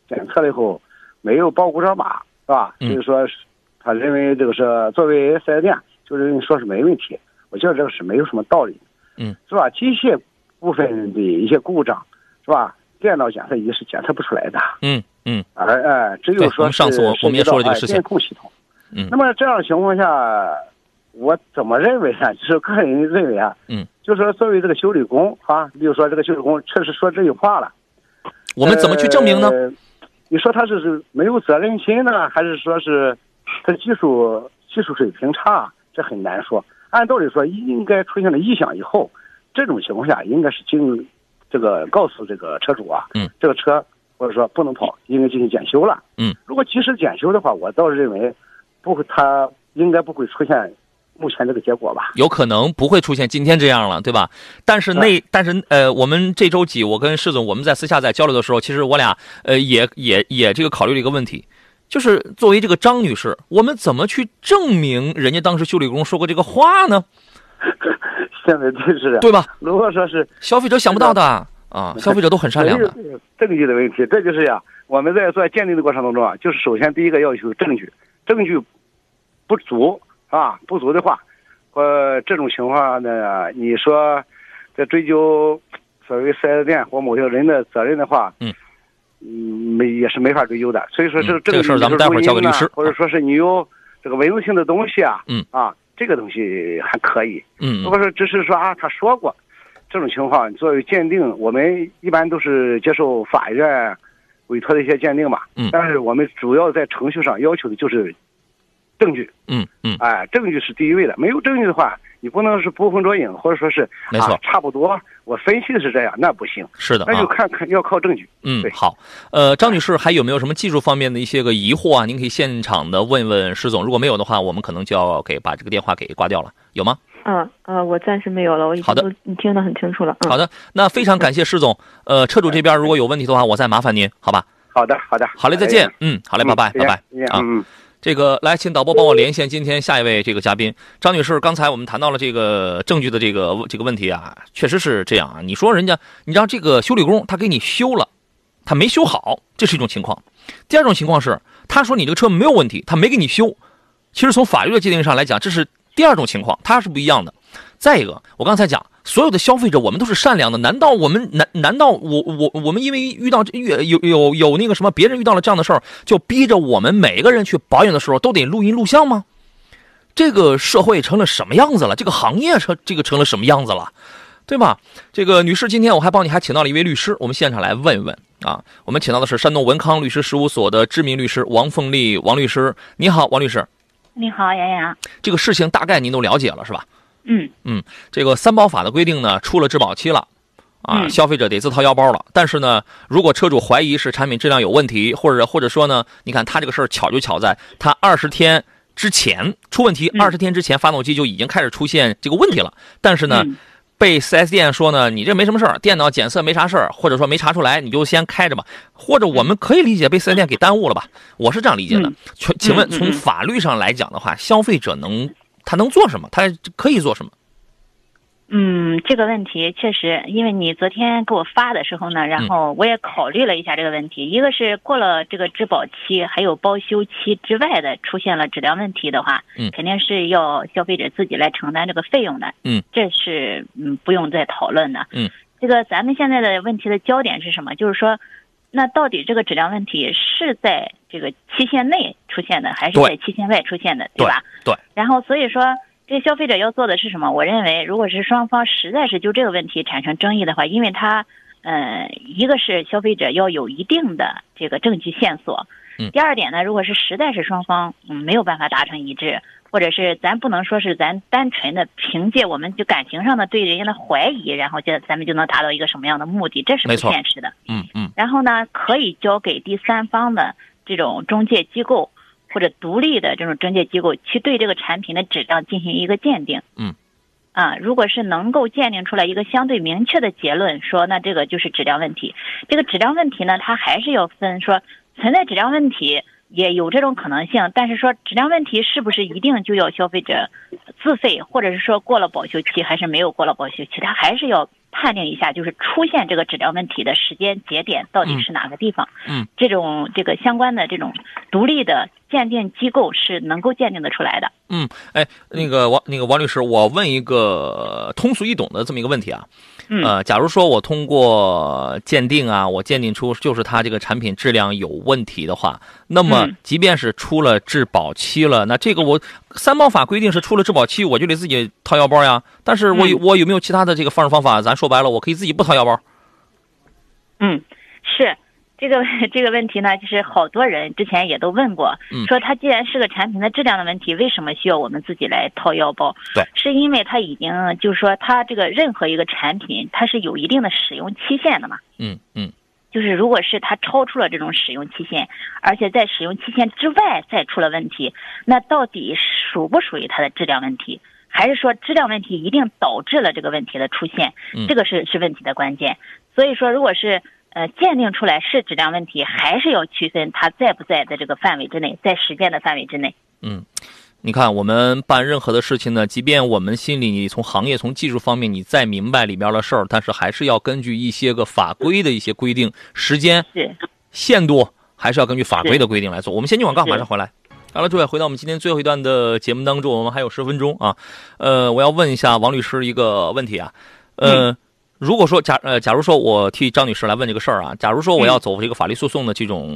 检测了以后没有报故障码，是吧？嗯所以说是他认为这个是作为四 S 店，就认为说是没问题。我觉得这个是没有什么道理，嗯，是吧？机械部分的一些故障，是吧？电脑检测仪是检测不出来的，嗯嗯而呃，只有说上次我是我们也说了这个涉及到事情哎电控系统。嗯那么这样的情况下，我怎么认为啊？就是个人认为啊，嗯，就是说作为这个修理工啊，比如说这个修理工确实说这句话了，我们怎么去证明呢？呃你说他是是没有责任心呢，还是说是他技术技术水平差？这很难说。按道理说，应该出现了异响以后，这种情况下应该是经这个告诉这个车主啊，嗯，这个车或者说不能跑，应该进行检修了。嗯，如果及时检修的话，我倒是认为不会，他应该不会出现目前这个结果吧。有可能不会出现今天这样了，对吧？但是那但是呃，我们这周几我跟施总我们在私下在交流的时候，其实我俩呃也也也这个考虑了一个问题，就是作为这个张女士，我们怎么去证明人家当时修理工说过这个话呢？现在就是这样，对吧？如果说是消费者想不到的啊，消费者都很善良的。证据的问题，这就是呀，我们在做鉴定的过程当中啊，就是首先第一个要求证据，证据不足啊，不足的话，呃，这种情况呢，你说在追究所谓四 S 店或某些人的责任的话，嗯嗯，没也是没法追究的。所以说这个嗯这个事儿咱们待会儿交给律师或者说是你有这个文字性的东西啊，嗯啊，这个东西还可以。嗯如果说只是说啊，他说过，这种情况作为鉴定，我们一般都是接受法院委托的一些鉴定嘛。嗯但是我们主要在程序上要求的就是证据，嗯嗯，哎，证据是第一位的。没有证据的话，你不能是捕风捉影，或者说是没错啊，差不多。我分析的是这样，那不行，是的啊那就。看看要靠证据。对，嗯好，呃，张女士还有没有什么技术方面的一些个疑惑啊？您可以现场的问问施总，如果没有的话，我们可能就要给把这个电话给挂掉了，有吗？嗯呃，我暂时没有了，我已好的经都听得很清楚了。嗯，好的，那非常感谢施总。呃，车主这边如果有问题的话，我再麻烦您，好吧？好的，好的，好嘞，再见。嗯，好嘞，拜拜，嗯拜拜啊。嗯。这个来，请导播帮我连线今天下一位这个嘉宾张女士。刚才我们谈到了这个证据的这个这个问题啊，确实是这样啊。你说人家，你让这个修理工他给你修了，他没修好，这是一种情况。第二种情况是，他说你这个车没有问题，他没给你修。其实从法律的界定上来讲，这是第二种情况，它是不一样的。再一个，我刚才讲，所有的消费者我们都是善良的，难道我们难难道我我我们因为遇到遇有有有那个什么别人遇到了这样的事儿，就逼着我们每个人去保养的时候都得录音录像吗？这个社会成了什么样子了？这个行业成这个成了什么样子了？对吧？这个女士，今天我还帮你还请到了一位律师，我们现场来问一问啊。我们请到的是山东文康律师事务所的知名律师王凤丽王律师，你好，王律师。你好，杨洋。这个事情大概您都了解了是吧？嗯这个三保法的规定呢，出了质保期了，啊，嗯消费者得自掏腰包了。但是呢，如果车主怀疑是产品质量有问题，或者或者说呢，你看他这个事儿巧就巧在，他二十天之前出问题，嗯二十天之前发动机就已经开始出现这个问题了。但是呢，嗯被 4S 店说呢，你这没什么事儿，电脑检测没啥事儿，或者说没查出来，你就先开着吧。或者我们可以理解被 4S 店给耽误了吧？我是这样理解的嗯。请请问，嗯嗯嗯从法律上来讲的话，消费者能他能做什么？他可以做什么？嗯，这个问题确实，因为你昨天给我发的时候呢，然后我也考虑了一下这个问题。一个是过了这个质保期，还有包修期之外的出现了质量问题的话，嗯肯定是要消费者自己来承担这个费用的。嗯，这是嗯不用再讨论的。嗯，这个咱们现在的问题的焦点是什么？就是说，那到底这个质量问题是在这个期限内出现的，还是在期限外出现的，对吧？对。然后所以说。这消费者要做的是什么？我认为，如果是双方实在是就这个问题产生争议的话，因为他，呃，一个是消费者要有一定的这个证据线索，嗯第二点呢，如果是实在是双方嗯没有办法达成一致，或者是咱不能说是咱单纯的凭借我们就感情上的对人家的怀疑，然后就咱们就能达到一个什么样的目的，这是不现实的。嗯嗯然后呢，可以交给第三方的这种中介机构或者独立的这种中介机构去对这个产品的质量进行一个鉴定。嗯。啊，如果是能够鉴定出来一个相对明确的结论，说那这个就是质量问题。这个质量问题呢，它还是要分说存在质量问题也有这种可能性，但是说质量问题是不是一定就要消费者自费，或者是说过了保修期还是没有过了保修期，他还是要判定一下，就是出现这个质量问题的时间节点到底是哪个地方。嗯，这种这个相关的这种独立的鉴定机构是能够鉴定得出来的。嗯，哎，那个王那个王律师，我问一个通俗易懂的这么一个问题啊。嗯呃，假如说我通过鉴定啊，我鉴定出就是它这个产品质量有问题的话，那么嗯即便是出了质保期了，那这个我三包法规定是出了质保期我就得自己掏腰包呀。但是我有、嗯我有没有其他的这个方式方法？咱说白了，我可以自己不掏腰包。嗯，是这个这个问题呢，就是好多人之前也都问过，嗯说它既然是个产品的质量的问题，为什么需要我们自己来掏腰包？对，是因为它已经就是说它这个任何一个产品，它是有一定的使用期限的嘛。嗯嗯就是如果是它超出了这种使用期限，而且在使用期限之外再出了问题，那到底属不属于它的质量问题？还是说质量问题一定导致了这个问题的出现？嗯这个是是问题的关键。所以说，如果是呃鉴定出来是质量问题，还是要区分它在不在的这个范围之内，在实践的范围之内。嗯。你看，我们办任何的事情呢，即便我们心里你从行业、从技术方面你再明白里边的事儿，但是还是要根据一些个法规的一些规定、时间、限度，还是要根据法规的规定来做。我们先进广告，马上回来。好了，诸位，回到我们今天最后一段的节目当中，我们还有十分钟啊。呃，我要问一下王律师一个问题啊，呃，如果说假呃，假如说我替张女士来问这个事儿啊，假如说我要走这个法律诉讼的这种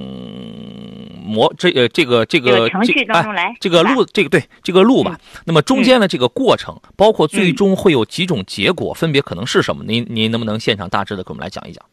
模这呃这个这这个个程序当中来，这个路这个对这个路吧，那么中间的这个过程，包括最嗯终会有几种结果，分别可能是什么？您您能不能现场大致的给我们来讲一讲？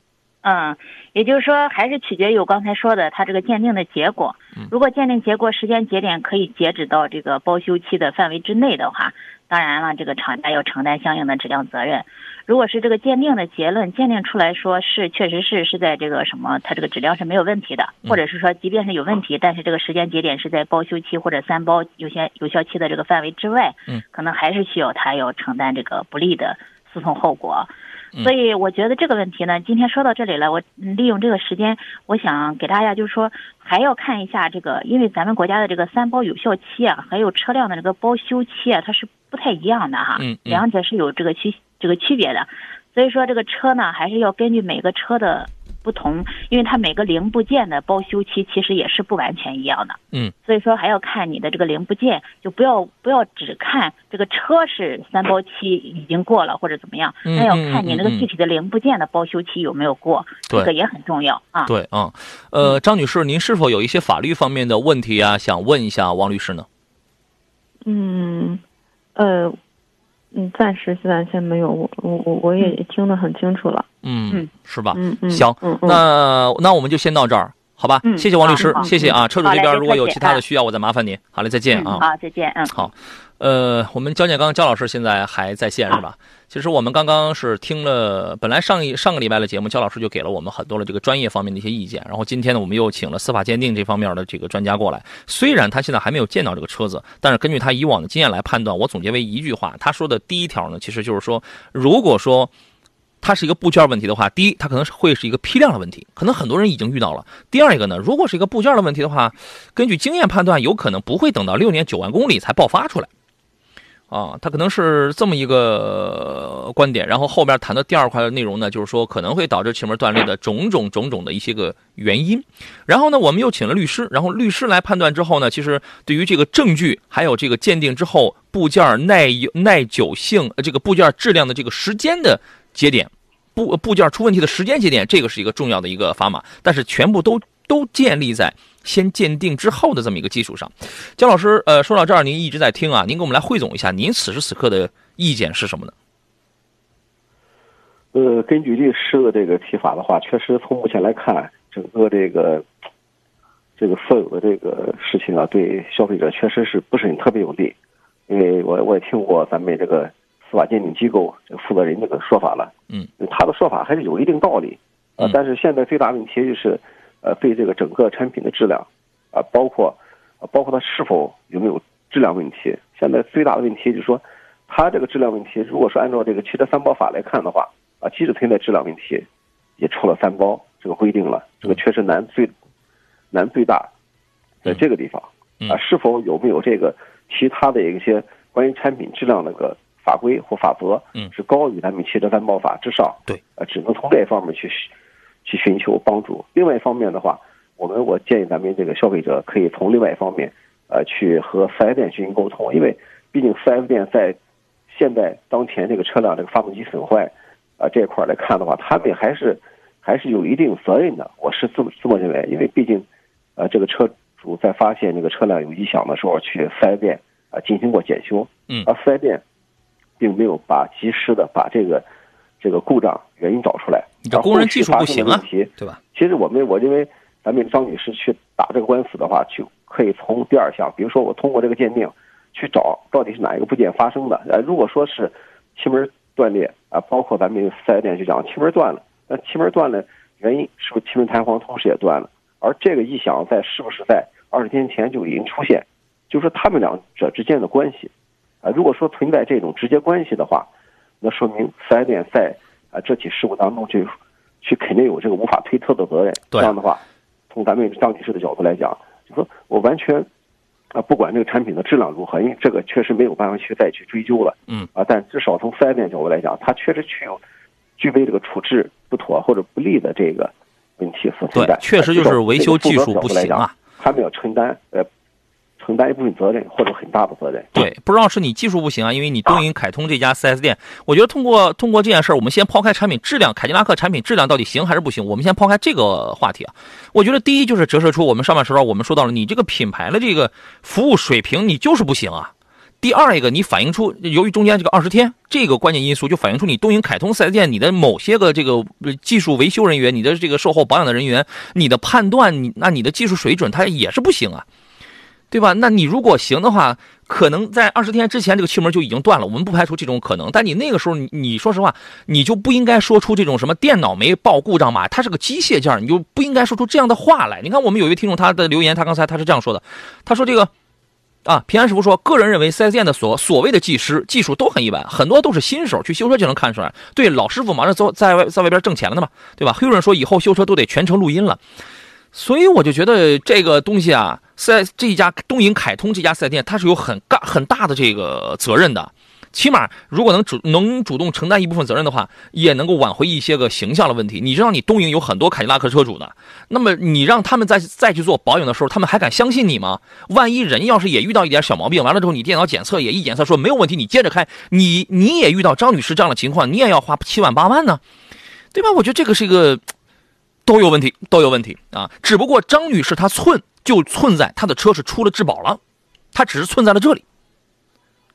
嗯，也就是说，还是取决于我刚才说的它这个鉴定的结果嗯。如果鉴定结果时间节点可以截止到这个包修期的范围之内的话，当然了，这个厂家要承担相应的质量责任。如果是这个鉴定的结论鉴定出来说是确实是是在这个什么，它这个质量是没有问题的，嗯或者是说即便是有问题，但是这个时间节点是在包修期或者三包有些有效期的这个范围之外，嗯，可能还是需要他要承担这个不利的诉讼后果。嗯所以我觉得这个问题呢，今天说到这里了，我嗯利用这个时间，我想给大家就是说，还要看一下这个，因为咱们国家的这个三包有效期啊，还有车辆的这个包修期啊，它是不太一样的哈，嗯嗯两者是有这个区这个区别的。所以说这个车呢，还是要根据每个车的不同，因为它每个零部件的包修期其实也是不完全一样的。嗯，所以说还要看你的这个零部件，就不要不要只看这个车是三包期已经过了或者怎么样，嗯那要看你那个嗯嗯嗯具体的零部件的包修期有没有过，这个也很重要啊。对啊、呃，张女士，您是否有一些法律方面的问题啊，想问一下王律师呢？嗯，呃，嗯，暂时现在先没有，我我我我也听得很清楚了。嗯，嗯是吧？嗯嗯，行嗯嗯，那那我们就先到这儿，好吧？嗯谢谢王律师谢谢啊。车主这边如果有其他的需要，我再麻烦您。好嘞，再见啊。嗯好，再见，嗯。好，呃，我们焦建刚焦老师现在还在线是吧？其实我们刚刚是听了，本来上一上个礼拜的节目，焦老师就给了我们很多的这个专业方面的一些意见。然后今天呢，我们又请了司法鉴定这方面的这个专家过来。虽然他现在还没有见到这个车子，但是根据他以往的经验来判断，我总结为一句话，他说的第一条呢，其实就是说，如果说它是一个部件问题的话，第一，它可能是会是一个批量的问题，可能很多人已经遇到了。第二一个呢，如果是一个部件的问题的话，根据经验判断，有可能不会等到六年九万公里才爆发出来。啊，它可能是这么一个观点，然后后边谈的第二块的内容呢，就是说可能会导致气门断裂的种种种种的一些个原因。然后呢，我们又请了律师，然后律师来判断之后呢，其实对于这个证据还有这个鉴定之后部件耐耐久性，呃，这个部件质量的这个时间的节点，部部件出问题的时间节点，这个是一个重要的一个砝码，但是全部都都建立在先鉴定之后的这么一个基础上。姜老师，呃，说到这儿，您一直在听啊，您给我们来汇总一下，您此时此刻的意见是什么呢？呃，根据律师的这个提法的话，确实从目前来看，整个这个这个所有的这个事情啊，对消费者确实是不是很特别有利。因为我我也听过咱们这个司法鉴定机构这个负责人这个说法了，嗯，他的说法还是有一定道理，啊嗯，但是现在最大问题就是，呃，对这个整个产品的质量，啊，包括，啊包括它是否有没有质量问题，现在最大的问题就是说，它这个质量问题，如果说按照这个汽车三包法来看的话，啊，即使存在质量问题，也出了三包这个规定了，这个确实难最难最大，在这个地方嗯。啊，是否有没有这个其他的一些关于产品质量那个法规或法则，嗯。是高于咱们汽车三包法之上，对，呃，只能从这方面去去寻求帮助。另外一方面的话，我们我建议咱们这个消费者可以从另外一方面，呃，去和四 S 店进行沟通，因为毕竟四 S 店在现在当前这个车辆这个发动机损坏啊、这一块来看的话，他们还是还是有一定责任的，我是这么这么认为，因为毕竟呃这个车主在发现这个车辆有异响的时候，去四 S 店啊、进行过检修，嗯。而四 S 店并没有把及时的把这个这个故障原因找出来，而你这工人技术不行啊对吧？其实我们我认为，咱们张女士去打这个官司的话，就可以从第二项，比如说我通过这个鉴定去找到底是哪一个部件发生的。呃，如果说是气门断裂啊，包括咱们四 S 店就讲气门断了，那气门断了原因是不是气门弹簧同时也断了？而这个异响在是不是在二十天前就已经出现？就是说他们两者之间的关系啊，如果说存在这种直接关系的话，那说明四 S 店在啊这起事故当中去去肯定有这个无法推脱的责任。这样的话，从咱们张女士的角度来讲，就说我完全啊不管这个产品的质量如何，因为这个确实没有办法去再去追究了。嗯啊，但至少从四 S 店角度来讲，它确实具有具备这个处置不妥或者不利的这个问题所存在。，对确实就是维修技术不行啊。他们要承担呃承担一部分责任或者很大的责任。对，不知道是你技术不行啊，因为你东营凯通这家 4S 店，我觉得通过通过这件事儿，我们先抛开产品质量，凯迪拉克产品质量到底行还是不行，我们先抛开这个话题啊。我觉得第一就是折射出我们上半时段我们说到了，你这个品牌的这个服务水平，你就是不行啊。第二一个，你反映出由于中间这个二十天这个关键因素，就反映出你东营凯通四 S 店你的某些个这个技术维修人员，你的这个售后保养的人员，你的判断，你那你的技术水准它也是不行啊。对吧？那你如果行的话，可能在二十天之前这个气门就已经断了，我们不排除这种可能。但你那个时候，你你说实话，你就不应该说出这种什么电脑没报故障码，它是个机械件，你就不应该说出这样的话来。你看，我们有一位听众他的留言，他刚才他是这样说的，他说这个。啊，平安师傅说，个人认为 4S 店的所所谓的技师技术都很一般，很多都是新手去修车就能看出来。对，老师傅忙着走在外在外边挣钱了呢嘛，对吧？黑人说以后修车都得全程录音了。所以我就觉得这个东西啊，在这一家东营凯通这家四 S 店，它是有很大很大的这个责任的。起码如果能主能主动承担一部分责任的话，也能够挽回一些个形象的问题。你知道，你东营有很多凯迪拉克车主的，那么你让他们再再去做保养的时候，他们还敢相信你吗？万一人要是也遇到一点小毛病，完了之后你电脑检测也一检测说没有问题，你接着开，你你也遇到张女士这样的情况，你也要花七万八万呢，对吧？我觉得这个是一个。都有问题，都有问题啊！只不过张女士她寸就寸在她的车是出了质保了，她只是寸在了这里。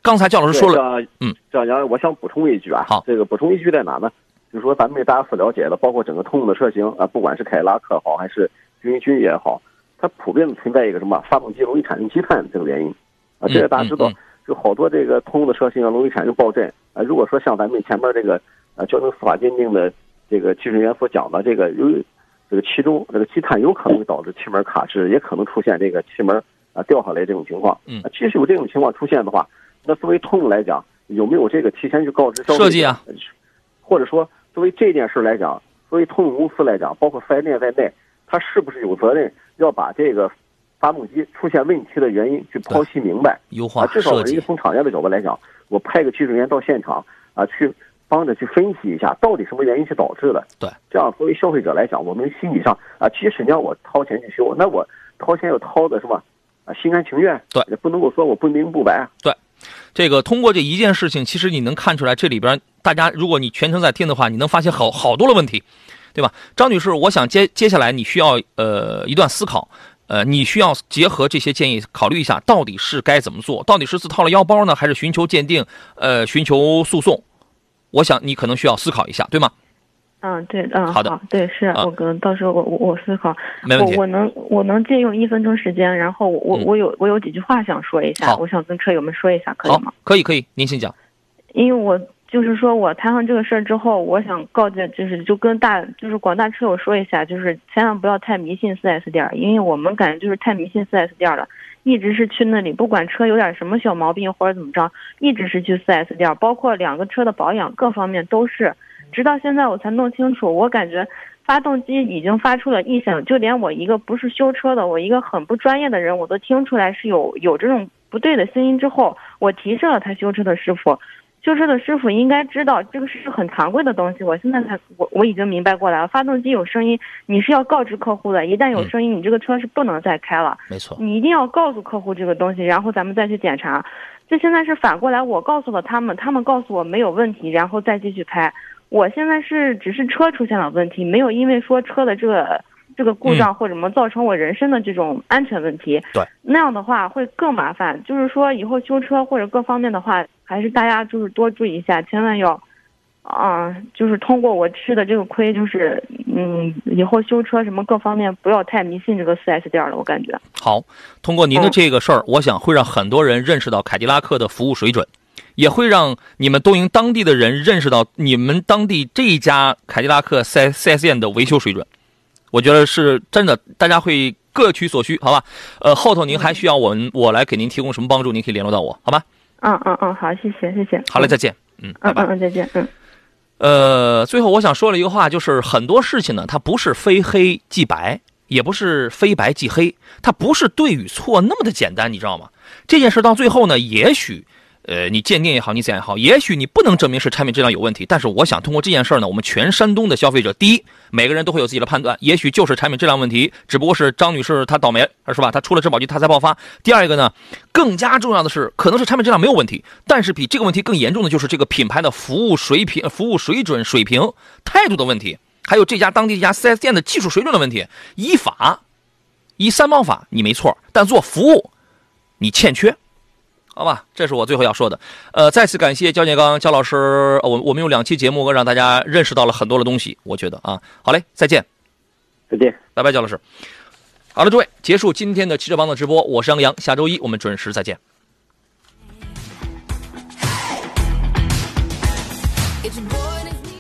刚才焦老师说了，了，嗯，张杨，我想补充一句啊，好这个补充一句在哪呢？就是说咱们大家所了解的，包括整个通用的车型啊，不管是凯迪拉克好还是君君也好，它普遍的存在一个什么发动机容易产生积碳这个原因啊，这个大家知道就好多这个通用的车型啊容易产生爆震啊。如果说像咱们前面这个啊交通司法鉴定的这个技术人员所讲的这个由于这个其中这个积碳有可能会导致气门卡滞，也可能出现这个气门啊掉下来这种情况。嗯啊，即使有这种情况出现的话，那作为通用来讲，有没有这个提前去告知消费者？设计啊，或者说作为这件事来讲，作为通用公司来讲，包括四 S 店在内，他是不是有责任要把这个发动机出现问题的原因去剖析明白？优化，啊至少从厂家的角度来讲，我派个技术人员到现场啊，去帮着去分析一下，到底什么原因去导致的。对，这样作为消费者来讲，我们心理上啊，即使你让我掏钱去修，那我掏钱要掏的是吧？啊，心甘情愿。对，也不能够说我不明不白。对这个通过这一件事情，其实你能看出来，这里边大家，如果你全程在听的话，你能发现好好多的问题，对吧？张女士，我想接接下来你需要呃一段思考，呃，你需要结合这些建议考虑一下，到底是该怎么做，到底是自掏了腰包呢，还是寻求鉴定，呃，寻求诉讼？我想你可能需要思考一下，对吗？嗯，对，嗯，好的。对，是啊。我跟到时候我我我思考，没问题。我我能我能借用一分钟时间，然后我我嗯。我有我有几句话想说一下，我想跟车友们说一下，可以吗？，可以可以，您请讲。因为我就是说我摊上这个事儿之后，我想告诫，就是就跟大就是广大车友说一下，就是千万不要太迷信四 S 店儿，因为我们感觉就是太迷信四 S 店儿了，一直是去那里，不管车有点什么小毛病或者怎么着，一直是去 4S 店，包括两个车的保养各方面都是，直到现在我才弄清楚，我感觉。发动机已经发出了异响，就连我一个不是修车的，我一个很不专业的人，我都听出来是有有这种不对的声音。之后，我提示了他修车的师傅，修车的师傅应该知道这个是很常规的东西。我现在才我我已经明白过来了，发动机有声音，你是要告知客户的，一旦有声音，你这个车是不能再开了。没错，你一定要告诉客户这个东西，然后咱们再去检查。这现在是反过来，我告诉了他们，他们告诉我没有问题，然后再继续开。我现在是只是车出现了问题，没有因为说车的这个这个故障或者什么造成我人身的这种安全问题。对，那样的话会更麻烦。就是说以后修车或者各方面的话，还是大家就是多注意一下，千万要。啊，就是通过我吃的这个亏，就是嗯，以后修车什么各方面不要太迷信这个 4S 店了，我感觉。好，通过您的这个事儿，我想会让很多人认识到凯迪拉克的服务水准，也会让你们东营当地的人认识到你们当地这一家凯迪拉克 4S 4S 店的维修水准。我觉得是真的，大家会各取所需，好吧？呃，后头您还需要我们我来给您提供什么帮助，您可以联络到我，好吧？嗯嗯嗯，好，谢谢谢谢。好嘞，再见。嗯。嗯嗯嗯，再见。嗯。呃，最后我想说了一个话，就是很多事情呢，它不是非黑即白，也不是非白即黑，它不是对与错那么的简单，你知道吗？这件事到最后呢，也许，呃，你鉴定也好，你怎样也好，也许你不能证明是产品质量有问题，但是我想通过这件事呢，我们全山东的消费者，第一，每个人都会有自己的判断，也许就是产品质量问题，只不过是张女士她倒霉，是吧？她出了质保期她才爆发。第二一个呢，更加重要的是，可能是产品质量没有问题，但是比这个问题更严重的就是这个品牌的服务水平、服务水准、水平、态度的问题，还有这家当地这家 4S 店的技术水准的问题。依法，依三包法你没错，但做服务你欠缺。好吧，这是我最后要说的。呃，再次感谢焦建刚焦老师，呃我我们用两期节目让大家认识到了很多的东西，我觉得啊，好嘞，再见，再见。拜拜，焦老师。好了，诸位，结束今天的汽车帮的直播，我是杨洋，下周一我们准时再见。